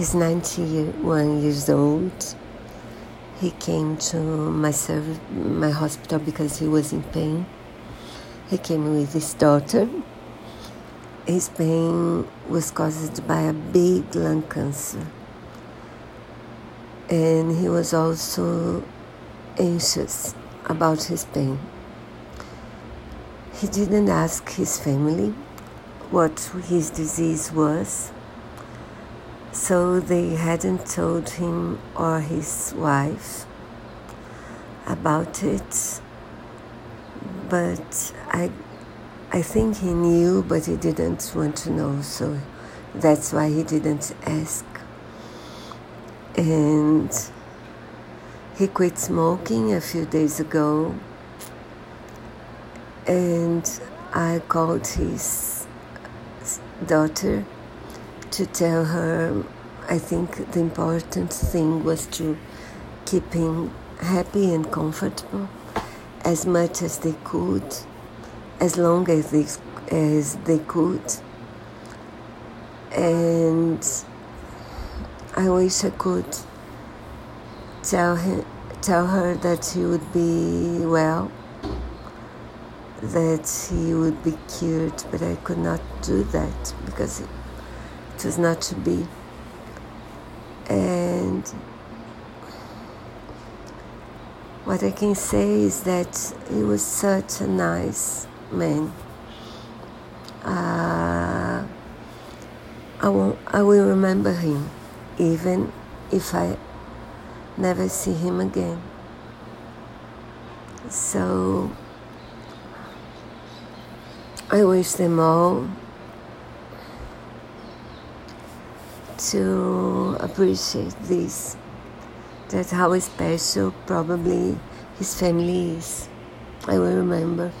He's 91 years old. He came to my my hospital because he was in pain. He came with his daughter. His pain was caused by a big lung cancer. And he was also anxious about his pain. He didn't ask his family what his disease was, so they hadn't told him or his wife about it. But I, I think he knew, but he didn't want to know, so that's why he didn't ask. And he quit smoking a few days ago and I called his daughter to tell her I think the important thing was to keep him happy and comfortable as much as they could, as long as they, as they could. And I wish I could tell him, tell her that he would be well that he would be cured, but I could not do that because it, it was not to be. And what I can say is that he was such a nice man. Uh, I, won't, I will remember him, even if I never see him again. So I wish them all to appreciate this. That how special probably his family is. I will remember.